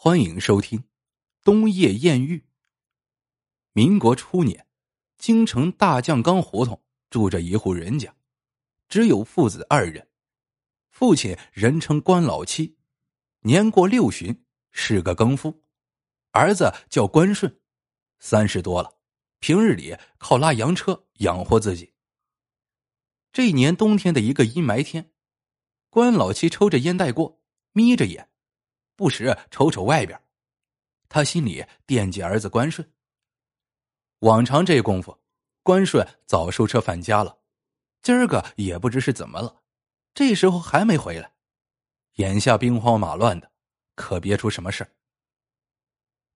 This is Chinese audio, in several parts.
欢迎收听《冬夜艳遇》。民国初年，京城大酱缸胡同住着一户人家，只有父子二人。父亲人称关老七，年过六旬，是个更夫；儿子叫关顺，三十多了，平日里靠拉洋车养活自己。这一年冬天的一个阴霾天，关老七抽着烟袋过，眯着眼。不时瞅瞅外边，他心里惦记儿子关顺。往常这功夫，关顺早收车返家了，今儿个也不知是怎么了，这时候还没回来。眼下兵荒马乱的，可别出什么事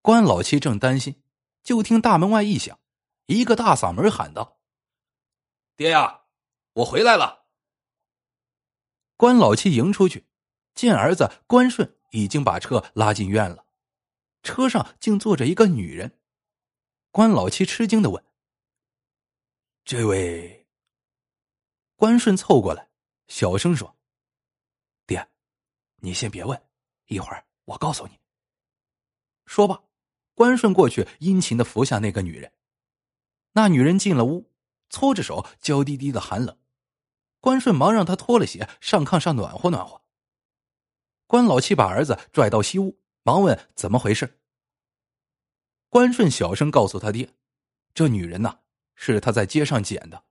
关老七正担心，就听大门外一响，一个大嗓门喊道：“爹呀，我回来了！”关老七迎出去，见儿子关顺。已经把车拉进院了，车上竟坐着一个女人。关老七吃惊的问：“这位？”关顺凑过来，小声说：“爹，你先别问，一会儿我告诉你。”说罢，关顺过去殷勤的扶下那个女人。那女人进了屋，搓着手，娇滴滴的寒冷。关顺忙让她脱了鞋，上炕上暖和暖和。关老七把儿子拽到西屋，忙问怎么回事。关顺小声告诉他爹：“这女人呐，是他在街上捡的。”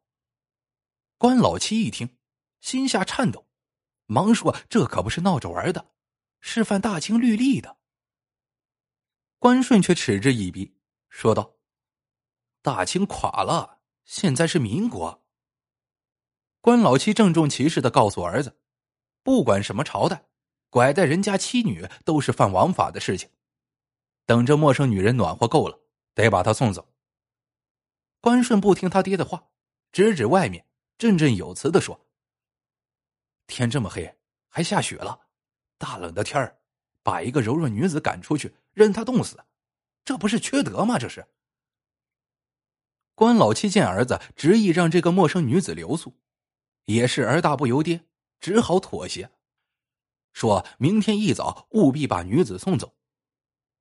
关老七一听，心下颤抖，忙说：“这可不是闹着玩的，是犯大清律例的。”关顺却嗤之以鼻，说道：“大清垮了，现在是民国。”关老七郑重其事的告诉儿子：“不管什么朝代。”拐带人家妻女都是犯王法的事情。等这陌生女人暖和够了，得把她送走。关顺不听他爹的话，指指外面，振振有词的说：“天这么黑，还下雪了，大冷的天儿，把一个柔弱女子赶出去，任她冻死，这不是缺德吗？这是。”关老七见儿子执意让这个陌生女子留宿，也是儿大不由爹，只好妥协。说明天一早务必把女子送走。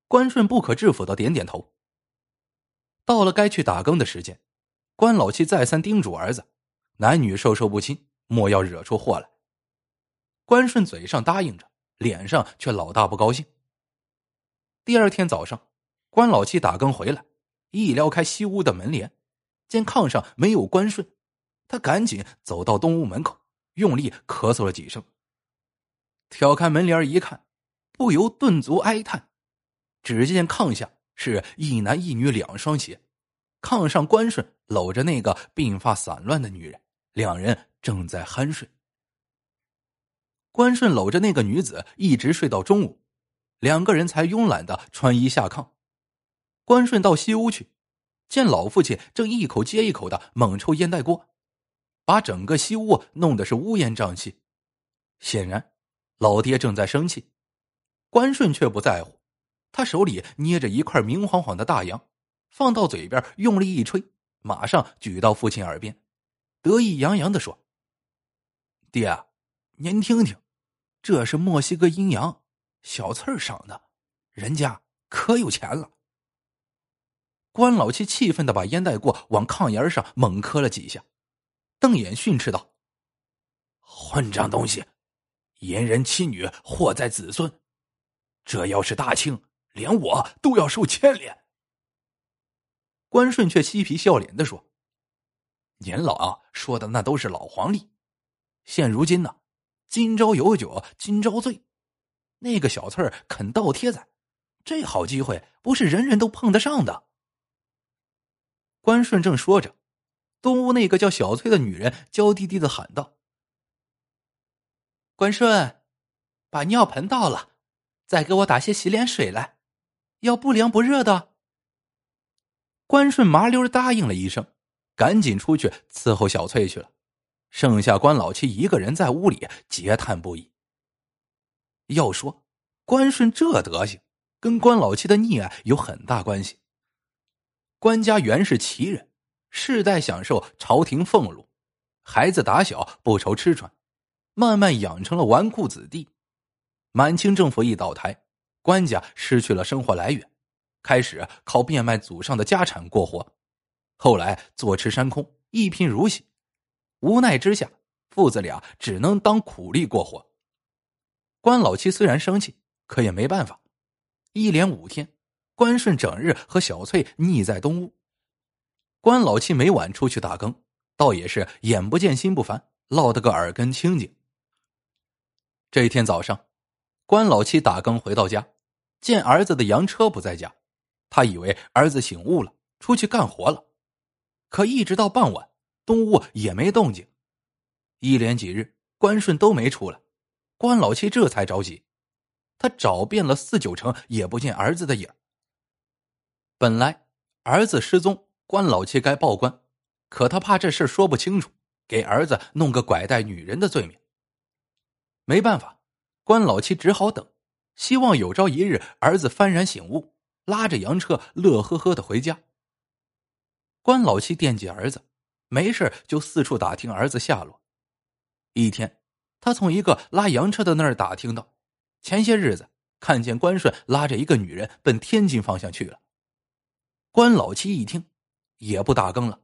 关顺不可置否的点点头。到了该去打更的时间，关老七再三叮嘱儿子：“男女授受不亲，莫要惹出祸来。”关顺嘴上答应着，脸上却老大不高兴。第二天早上，关老七打更回来，一撩开西屋的门帘，见炕上没有关顺，他赶紧走到东屋门口，用力咳嗽了几声。挑开门帘一看，不由顿足哀叹。只见炕下是一男一女两双鞋，炕上关顺搂着那个鬓发散乱的女人，两人正在酣睡。关顺搂着那个女子一直睡到中午，两个人才慵懒的穿衣下炕。关顺到西屋去，见老父亲正一口接一口的猛抽烟袋锅，把整个西屋弄得是乌烟瘴气，显然。老爹正在生气，关顺却不在乎，他手里捏着一块明晃晃的大洋，放到嘴边用力一吹，马上举到父亲耳边，得意洋洋的说：“爹，您听听，这是墨西哥阴阳，小刺儿赏的，人家可有钱了。”关老七气愤的把烟袋锅往炕沿上猛磕了几下，瞪眼训斥道：“混账东西！”淫人妻女，祸在子孙。这要是大清，连我都要受牵连。关顺却嬉皮笑脸的说：“您老啊，说的那都是老黄历。现如今呢，今朝有酒今朝醉。那个小翠儿肯倒贴咱，这好机会不是人人都碰得上的。”关顺正说着，东屋那个叫小翠的女人娇滴滴的喊道。关顺，把尿盆倒了，再给我打些洗脸水来，要不凉不热的。关顺麻溜答应了一声，赶紧出去伺候小翠去了。剩下关老七一个人在屋里嗟叹不已。要说关顺这德行，跟关老七的溺爱有很大关系。关家原是奇人，世代享受朝廷俸禄，孩子打小不愁吃穿。慢慢养成了纨绔子弟，满清政府一倒台，关家失去了生活来源，开始靠变卖祖上的家产过活，后来坐吃山空，一贫如洗。无奈之下，父子俩只能当苦力过活。关老七虽然生气，可也没办法。一连五天，关顺整日和小翠腻在东屋。关老七每晚出去打更，倒也是眼不见心不烦，落得个耳根清净。这一天早上，关老七打更回到家，见儿子的洋车不在家，他以为儿子醒悟了，出去干活了。可一直到傍晚，东屋也没动静。一连几日，关顺都没出来，关老七这才着急。他找遍了四九城，也不见儿子的影本来儿子失踪，关老七该报官，可他怕这事说不清楚，给儿子弄个拐带女人的罪名。没办法，关老七只好等，希望有朝一日儿子幡然醒悟，拉着洋车乐呵呵的回家。关老七惦记儿子，没事就四处打听儿子下落。一天，他从一个拉洋车的那儿打听到，前些日子看见关顺拉着一个女人奔天津方向去了。关老七一听，也不打更了，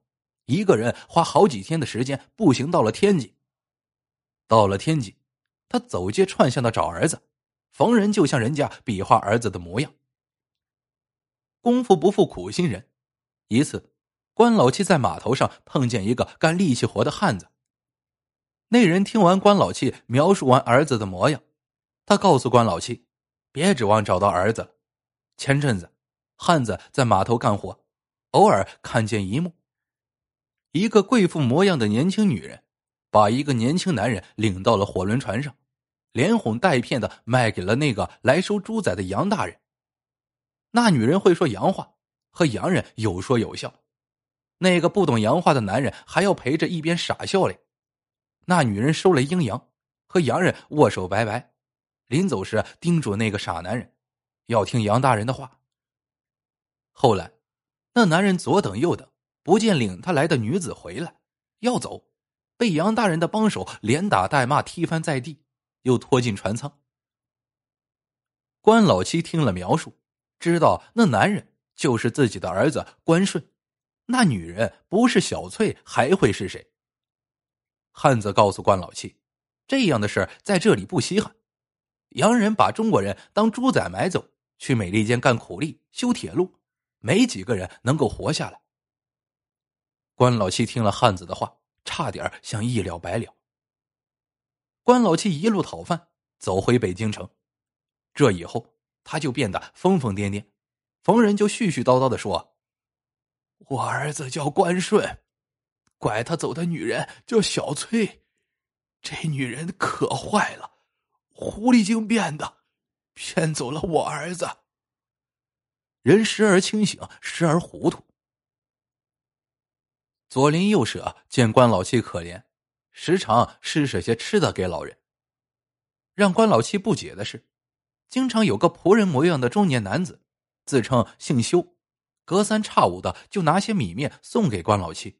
一个人花好几天的时间步行到了天津。到了天津。他走街串巷的找儿子，逢人就向人家比划儿子的模样。功夫不负苦心人，一次，关老七在码头上碰见一个干力气活的汉子。那人听完关老七描述完儿子的模样，他告诉关老七，别指望找到儿子了。前阵子，汉子在码头干活，偶尔看见一幕：一个贵妇模样的年轻女人。把一个年轻男人领到了火轮船上，连哄带骗的卖给了那个来收猪仔的杨大人。那女人会说洋话，和洋人有说有笑。那个不懂洋话的男人还要陪着一边傻笑嘞。那女人收了阴阳，和洋人握手拜拜，临走时叮嘱那个傻男人，要听杨大人的话。后来，那男人左等右等，不见领他来的女子回来，要走。被杨大人的帮手连打带骂，踢翻在地，又拖进船舱。关老七听了描述，知道那男人就是自己的儿子关顺，那女人不是小翠还会是谁？汉子告诉关老七，这样的事在这里不稀罕。洋人把中国人当猪仔买走，去美利坚干苦力、修铁路，没几个人能够活下来。关老七听了汉子的话。差点想一了百了。关老七一路讨饭，走回北京城。这以后，他就变得疯疯癫癫，逢人就絮絮叨叨的说：“我儿子叫关顺，拐他走的女人叫小翠，这女人可坏了，狐狸精变的，骗走了我儿子。”人时而清醒，时而糊涂。左邻右舍见关老七可怜，时常施舍些吃的给老人。让关老七不解的是，经常有个仆人模样的中年男子，自称姓修，隔三差五的就拿些米面送给关老七。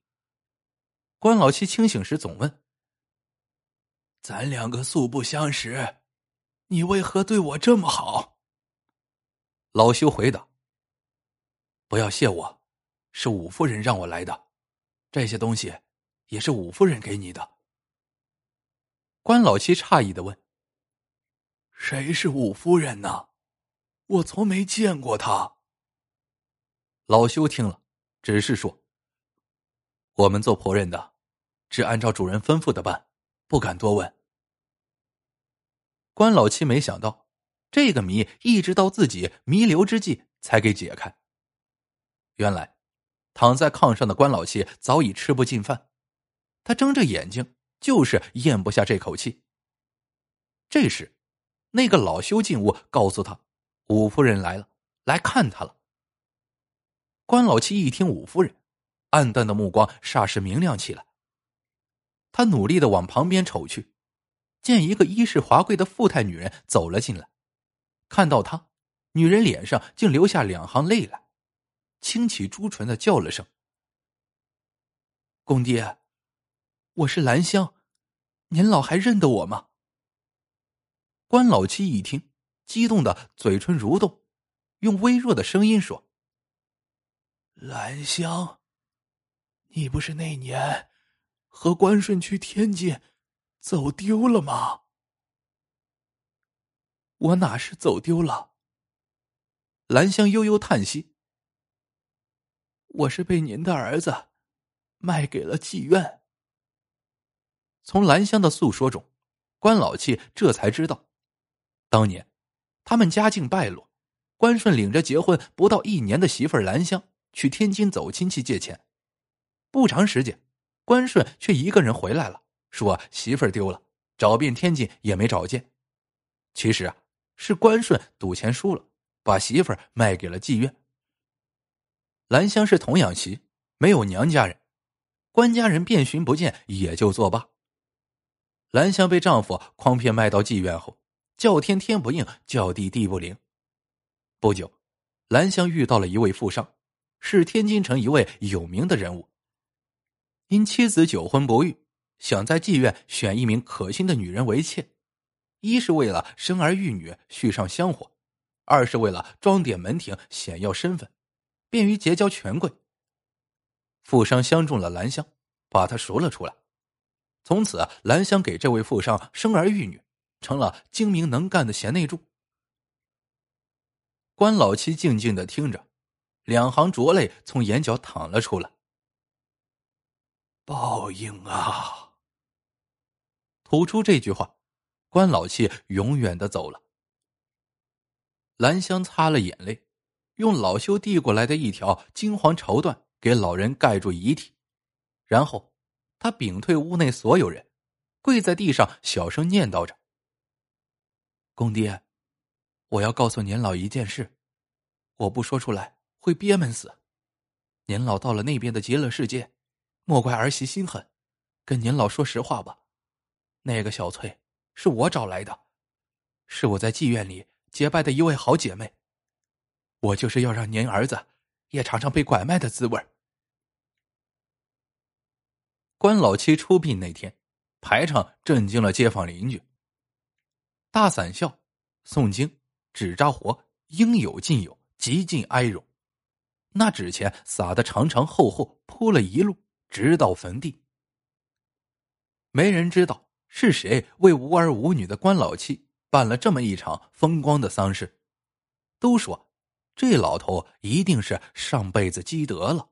关老七清醒时总问：“咱两个素不相识，你为何对我这么好？”老修回答：“不要谢我，是五夫人让我来的。”这些东西也是五夫人给你的。关老七诧异的问：“谁是五夫人呢？我从没见过她。”老修听了，只是说：“我们做仆人的，只按照主人吩咐的办，不敢多问。”关老七没想到，这个谜一直到自己弥留之际才给解开。原来。躺在炕上的关老七早已吃不进饭，他睁着眼睛，就是咽不下这口气。这时，那个老修进屋告诉他，五夫人来了，来看他了。关老七一听五夫人，暗淡的目光霎时明亮起来。他努力的往旁边瞅去，见一个衣饰华贵的富态女人走了进来，看到他，女人脸上竟流下两行泪来。轻启朱唇的叫了声：“公爹，我是兰香，您老还认得我吗？”关老七一听，激动的嘴唇蠕动，用微弱的声音说：“兰香，你不是那年和关顺去天津走丢了吗？”我哪是走丢了？兰香悠悠叹息：“我是被您的儿子卖给了妓院。”从兰香的诉说中，关老七这才知道，当年他们家境败落，关顺领着结婚不到一年的媳妇兰香去天津走亲戚借钱，不长时间，关顺却一个人回来了，说媳妇丢了，找遍天津也没找见。其实啊，是关顺赌钱输了，把媳妇卖给了妓院。兰香是童养媳，没有娘家人，官家人遍寻不见，也就作罢。兰香被丈夫诓骗卖到妓院后，叫天天不应，叫地地不灵。不久，兰香遇到了一位富商，是天津城一位有名的人物。因妻子久婚不育，想在妓院选一名可心的女人为妾，一是为了生儿育女续上香火，二是为了装点门庭显耀身份，便于结交权贵。富商相中了兰香，把她赎了出来。从此，兰香给这位富商生儿育女，成了精明能干的贤内助。关老七静静的听着，两行浊泪从眼角淌了出来。报应啊！吐出这句话，关老七永远的走了。兰香擦了眼泪，用老修递过来的一条金黄绸缎给老人盖住遗体，然后。他屏退屋内所有人，跪在地上小声念叨着：“公爹，我要告诉年老一件事，我不说出来会憋闷死。年老到了那边的极乐世界，莫怪儿媳心狠。跟年老说实话吧，那个小翠是我找来的，是我在妓院里结拜的一位好姐妹。我就是要让您儿子也尝尝被拐卖的滋味。”关老七出殡那天，排场震惊了街坊邻居。大散孝、诵经、纸扎活，应有尽有，极尽哀荣。那纸钱撒的长长厚厚，铺了一路，直到坟地。没人知道是谁为无儿无女的关老七办了这么一场风光的丧事。都说，这老头一定是上辈子积德了。